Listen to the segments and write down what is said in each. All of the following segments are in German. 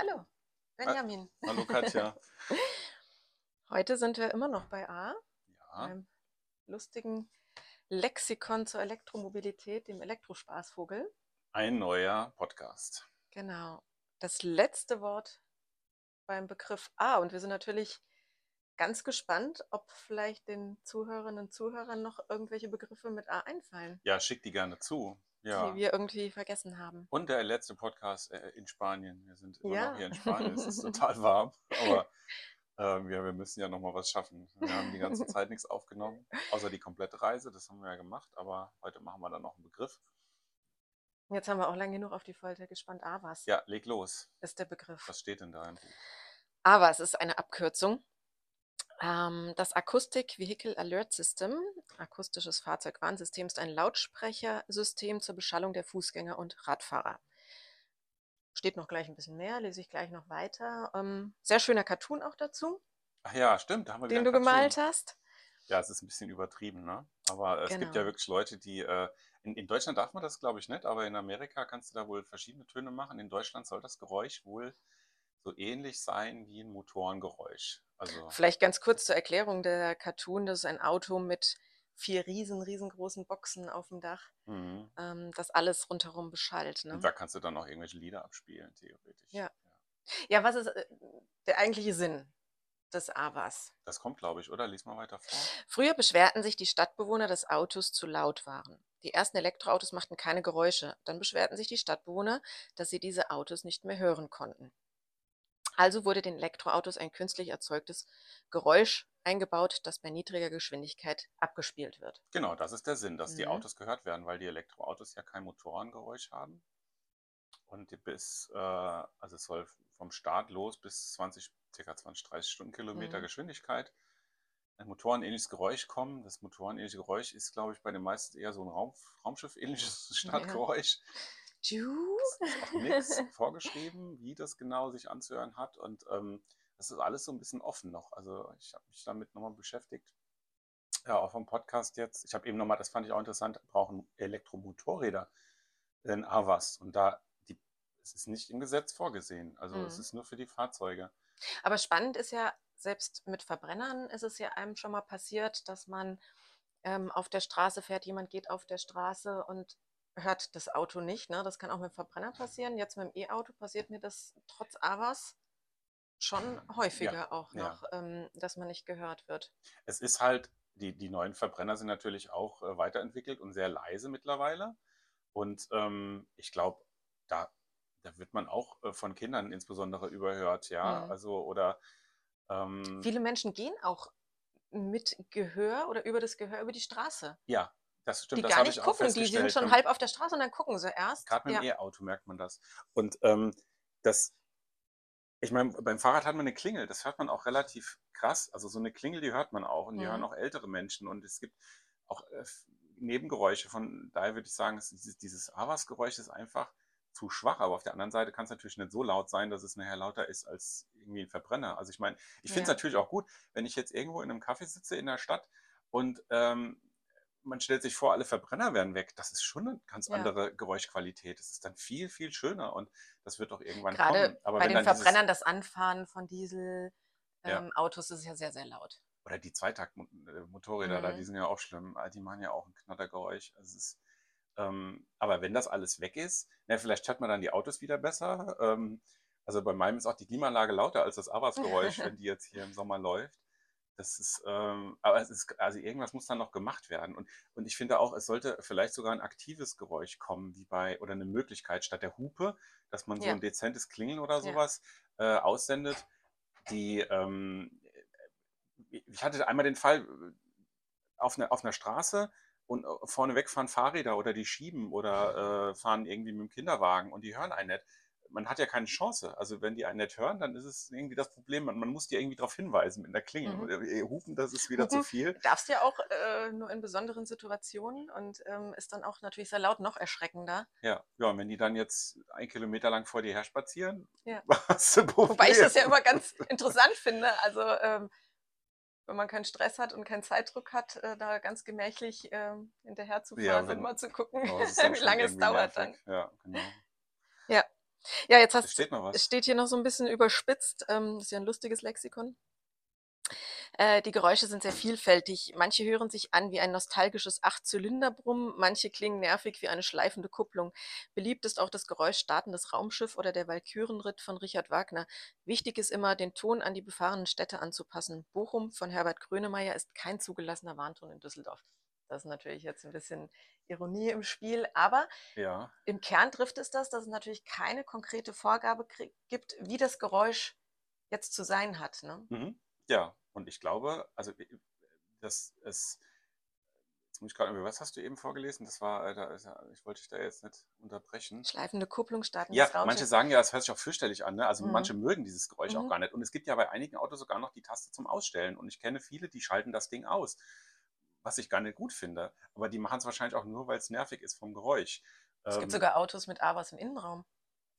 Hallo, Benjamin. Hallo Katja. Heute sind wir immer noch bei A, Ja, beim lustigen Lexikon zur Elektromobilität, dem Elektrospaßvogel. ein neuer Podcast. Genau. Das letzte Wort beim Begriff A. Und wir sind natürlich ganz gespannt, ob vielleicht den Zuhörerinnen und Zuhörern noch irgendwelche Begriffe mit A einfallen, Ja, schick die gerne zu. Die Ja. wir irgendwie vergessen haben. Und der letzte Podcast äh, in Spanien. Wir sind immer Ja. noch hier in Spanien. Es ist total warm, aber ähm, ja, wir müssen ja noch mal was schaffen. Wir haben die ganze Zeit nichts aufgenommen, außer die komplette Reise. Das haben wir ja gemacht, aber heute machen wir dann noch einen Begriff. Jetzt haben wir auch lange genug auf die Folter gespannt. AWAS Ja, leg los. ist der Begriff. Was steht denn da? im Buch? AVAS ist eine Abkürzung. Ähm, das Acoustic Vehicle Alert System, akustisches Fahrzeugwarnsystem, ist ein Lautsprechersystem zur Beschallung der Fußgänger und Radfahrer. Steht noch gleich ein bisschen mehr, lese ich gleich noch weiter. Ähm, sehr schöner Cartoon auch dazu, Ach ja, stimmt. Da haben wir den du Cartoon. gemalt hast. Ja, es ist ein bisschen übertrieben, ne? Aber es gibt ja Genau. wirklich Leute, die. Äh, in, in Deutschland darf man das, glaube ich, nicht, aber in Amerika kannst du da wohl verschiedene Töne machen. In Deutschland soll das Geräusch wohl so ähnlich sein wie ein Motorengeräusch. Also, Vielleicht ganz kurz zur Erklärung: Der Cartoon, das ist ein Auto mit vier riesen, riesengroßen Boxen auf dem Dach, mhm. ähm, das alles rundherum beschallt. Und Ne? da kannst du dann auch irgendwelche Lieder abspielen, theoretisch. Ja. Ja, was ist äh, der eigentliche Sinn des AWAS? Das kommt, glaube ich, oder? Lies mal weiter vor. Früher beschwerten sich die Stadtbewohner, dass Autos zu laut waren. Die ersten Elektroautos machten keine Geräusche. Dann beschwerten sich die Stadtbewohner, dass sie diese Autos nicht mehr hören konnten. Also wurde den Elektroautos ein künstlich erzeugtes Geräusch eingebaut, das bei niedriger Geschwindigkeit abgespielt wird. Genau, das ist der Sinn, dass die Mhm. Autos gehört werden, weil die Elektroautos ja kein Motorengeräusch haben. Und die bis, äh, also es soll vom Start los bis 20, ca. 20, 30 Stundenkilometer Mhm. Geschwindigkeit ein motorenähnliches Geräusch kommen. Das motorenähnliche Geräusch ist, glaube ich, bei den meisten eher so ein Raum, Raumschiff-ähnliches Stadtgeräusch. Tschu. Es ist auch nichts vorgeschrieben, wie das genau sich anzuhören hat. Und ähm, das ist alles so ein bisschen offen noch. Also ich habe mich damit nochmal beschäftigt. Ja, auch vom Podcast jetzt. Ich habe eben nochmal, das fand ich auch interessant, brauchen Elektromotorräder denn AVAS. Und da, die, es ist nicht im Gesetz vorgesehen. Also es Mhm. ist nur für die Fahrzeuge. Aber spannend ist ja, selbst mit Verbrennern ist es ja einem schon mal passiert, dass man ähm, auf der Straße fährt, jemand geht auf der Straße und hört das Auto nicht. Ne? Das kann auch mit dem Verbrenner passieren. Jetzt mit dem E-Auto passiert mir das trotz AWAS schon häufiger auch ja. noch, ähm, dass man nicht gehört wird. Es ist halt, die, die neuen Verbrenner sind natürlich auch äh, weiterentwickelt und sehr leise mittlerweile. Und ähm, ich glaube, da, da wird man auch äh, von Kindern insbesondere überhört, ja. Mhm. Also, oder ähm, Viele Menschen gehen auch mit Gehör oder über das Gehör über die Straße. ja, das stimmt, Die das gar nicht ich auch gucken, die sind schon Ähm, halb auf der Straße und dann gucken sie erst. Gerade mit dem Ja. E-Auto merkt man das. Und ähm, das, ich meine, beim Fahrrad hat man eine Klingel, das hört man auch relativ krass. Also so eine Klingel, die hört man auch und die hören Mhm. auch ältere Menschen und es gibt auch äh, Nebengeräusche. Von daher würde ich sagen, es, dieses, dieses Avas-Geräusch ist einfach zu schwach. Aber auf der anderen Seite kann es natürlich nicht so laut sein, dass es nachher lauter ist als irgendwie ein Verbrenner. Also ich meine, ich finde es Ja. natürlich auch gut, wenn ich jetzt irgendwo in einem Café sitze in der Stadt und ähm, man stellt sich vor, alle Verbrenner werden weg. Das ist schon eine ganz Ja. andere Geräuschqualität. Das ist dann viel, viel schöner und das wird auch irgendwann Gerade kommen. Aber bei wenn den dann dieses, Verbrennern das Anfahren von Dieselautos ähm, ist ja sehr, sehr laut. oder die Zweitakt-Motorräder da, Mhm. die sind ja auch schlimm. Ah, Die machen ja auch ein Knattergeräusch. Also es ist, ähm, aber wenn das alles weg ist, na, vielleicht hört man dann die Autos wieder besser. Ähm, also bei meinem ist auch die Klimaanlage lauter als das Avas-Geräusch, wenn die jetzt hier im Sommer läuft. Das ist, ähm, aber es ist, also irgendwas muss dann noch gemacht werden. Und, und ich finde auch, es sollte vielleicht sogar ein aktives Geräusch kommen, wie bei, oder eine Möglichkeit statt der Hupe, dass man so Ja. ein dezentes Klingeln oder Ja. sowas äh, aussendet, die, ähm, ich hatte einmal den Fall äh, auf einer, auf einer Straße und äh, vorneweg fahren Fahrräder oder die schieben oder äh, fahren irgendwie mit dem Kinderwagen und die hören einen nicht. Man hat ja keine Chance. Also wenn die einen nicht hören, dann ist es irgendwie das Problem. Man, man muss die irgendwie darauf hinweisen mit einer Klingel. Mhm. Und, äh, Hupen, das ist wieder zu Hupen viel. darfst ja auch äh, nur in besonderen Situationen und ähm, ist dann auch natürlich sehr laut noch erschreckender. Ja, ja, und wenn die dann jetzt ein Kilometer lang vor dir her spazieren, Ja. hast du Problem. Wobei ich das ja immer ganz interessant finde. Also ähm, wenn man keinen Stress hat und keinen Zeitdruck hat, äh, da ganz gemächlich ähm, hinterher zu fahren Ja, und wenn- mal zu gucken, dann wie lange es dauert dann. nervig. Ja, genau. Ja. Jetzt hast steht noch es was. steht hier noch so ein bisschen überspitzt, ähm, das ist ja ein lustiges Lexikon. Äh, die Geräusche sind sehr vielfältig. Manche hören sich an wie ein nostalgisches Achtzylinderbrummen, manche klingen nervig wie eine schleifende Kupplung. Beliebt ist auch das Geräusch startendes Raumschiff oder der Walkürenritt von Richard Wagner. Wichtig ist immer, den Ton an die befahrenen Städte anzupassen. Bochum von Herbert Grönemeyer ist kein zugelassener Warnton in Düsseldorf. Das ist natürlich jetzt ein bisschen Ironie im Spiel, aber Ja. im Kern trifft es das, dass es natürlich keine konkrete Vorgabe gibt, wie das Geräusch jetzt zu sein hat. Ne? Mhm. Ja, und ich glaube, also äh, das ist, jetzt muss ich gerade, was hast du eben vorgelesen? Das war, äh, da ich wollte dich da jetzt nicht unterbrechen. Schleifende Kupplung, startendes Ja, manche sagen ja, es hört sich auch fürchterlich an, ne? Also Mhm. manche mögen dieses Geräusch auch Mhm. gar nicht. Und es gibt ja bei einigen Autos sogar noch die Taste zum Ausstellen. Und ich kenne viele, die schalten das Ding aus, was ich gar nicht gut finde. Aber die machen es wahrscheinlich auch nur, weil es nervig ist vom Geräusch. Es gibt Ähm, sogar Autos mit AWAS im Innenraum.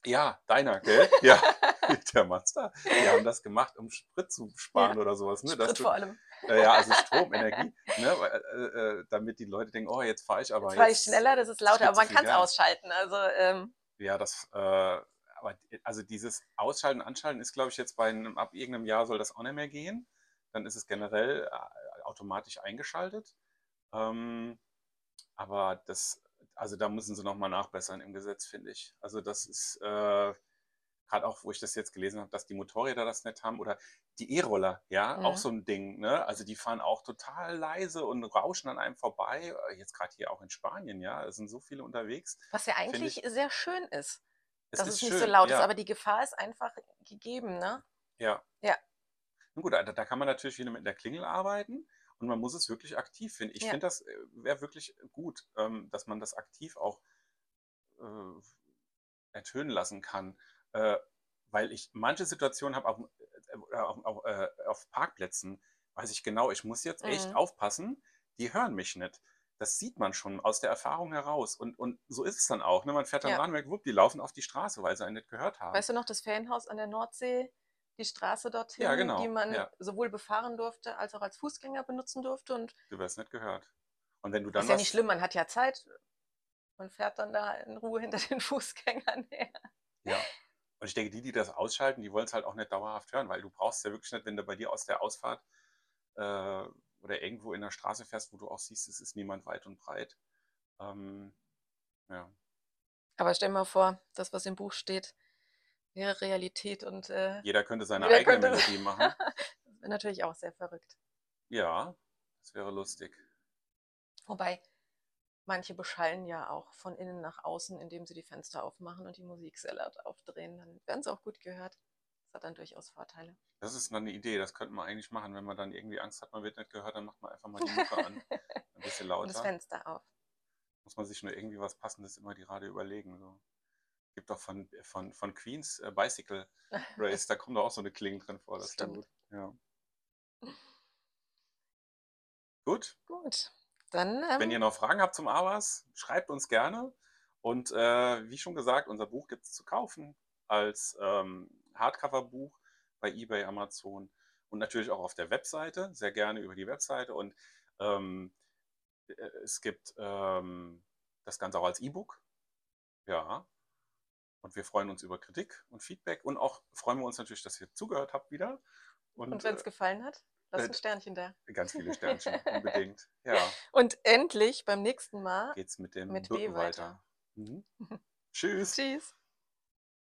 ja, deiner, gell? Ja, der Mazda. Die haben das gemacht, um Sprit zu sparen oder sowas. Ne? Dass Sprit du, vor allem. äh, ja, also Stromenergie, ne? weil, äh, äh, damit die Leute denken, oh, jetzt fahre ich aber Jetzt fahre ich schneller, das ist gibt lauter, aber man kann es ausschalten. Also ähm, Ja, das, äh, aber die- also dieses Ausschalten, Anschalten ist, glaube ich, jetzt bei einem, ab irgendeinem Jahr soll das auch nicht mehr gehen. Dann ist es generell äh, automatisch eingeschaltet. Ähm, aber das, also da müssen sie nochmal nachbessern im Gesetz, finde ich. Also das ist äh, gerade auch, wo ich das jetzt gelesen habe, dass die Motorräder das nicht haben oder die E-Roller, ja, auch Mhm. so ein Ding, ne? Also die fahren auch total leise und rauschen an einem vorbei. Äh, Jetzt gerade hier auch in Spanien, ja, es sind so viele unterwegs. was ja eigentlich ich, sehr schön ist, es dass ist es nicht so schön, laut ist, ja. aber die Gefahr ist einfach gegeben, ne? Ja. Ja, Nun gut, da, da kann man natürlich wieder mit der Klingel arbeiten und man muss es wirklich aktiv finden. Ich ja. finde, das wäre wirklich gut, ähm, dass man das aktiv auch äh, ertönen lassen kann, äh, weil ich manche Situationen habe, auf, äh, auf, auf, äh, auf Parkplätzen, weiß ich genau, ich muss jetzt echt Mhm. aufpassen, die hören mich nicht. Das sieht man schon aus der Erfahrung heraus. Und, und so ist es dann auch. Ne? Man fährt dann Ja. ran und merkt, wupp, die laufen auf die Straße, weil sie einen nicht gehört haben. Weißt du noch, das Ferienhaus an der Nordsee, die Straße Ja, dorthin, die genau. man Ja. sowohl befahren durfte als auch als Fußgänger benutzen durfte? Und Du wirst nicht gehört. Und wenn du ist dann ja nicht schlimm, man hat ja Zeit. Man fährt dann da in Ruhe hinter den Fußgängern her. Ja. Und ich denke, die, die das ausschalten, die wollen es halt auch nicht dauerhaft hören, weil du brauchst ja wirklich nicht, wenn du bei dir aus der Ausfahrt äh, oder irgendwo in der Straße fährst, wo du auch siehst, es ist niemand weit und breit. Ähm, ja. Aber stell dir mal vor, das, was im Buch steht, wäre Realität und äh, Jeder könnte seine jeder eigene könnte. Melodie machen. das wäre natürlich auch sehr verrückt. Ja, das wäre lustig. Wobei, manche beschallen ja auch von innen nach außen, indem sie die Fenster aufmachen und die Musik sehr laut aufdrehen. Dann werden sie auch gut gehört. Das hat dann durchaus Vorteile. Das ist eine Idee, das könnte man eigentlich machen, wenn man dann irgendwie Angst hat, man wird nicht gehört, dann macht man einfach mal die Mucke an. Ein bisschen Und das lauter. Fenster auf. Muss man sich nur irgendwie was Passendes immer die Radio überlegen. So. Gibt doch von, von, von Queens äh, Bicycle Race, da kommt doch auch so eine Klinge drin vor. Das Stimmt. gut. Ja. Gut. Gut. Dann Wenn ihr ähm, noch Fragen habt zum AWAS, schreibt uns gerne. Und äh, wie schon gesagt, unser Buch gibt es zu kaufen als ähm, Hardcover-Buch bei eBay, Amazon und natürlich auch auf der Webseite, sehr gerne über die Webseite. Und ähm, äh, es gibt ähm, das Ganze auch als E-Book. Ja. Und wir freuen uns über Kritik und Feedback und auch freuen wir uns natürlich, dass ihr zugehört habt wieder. und Und wenn es äh, gefallen hat, lasst äh, ein Sternchen da. ganz viele Sternchen, unbedingt. Ja, Und endlich beim nächsten Mal geht's mit dem mit B weiter. weiter. Mhm. Tschüss. Tschüss.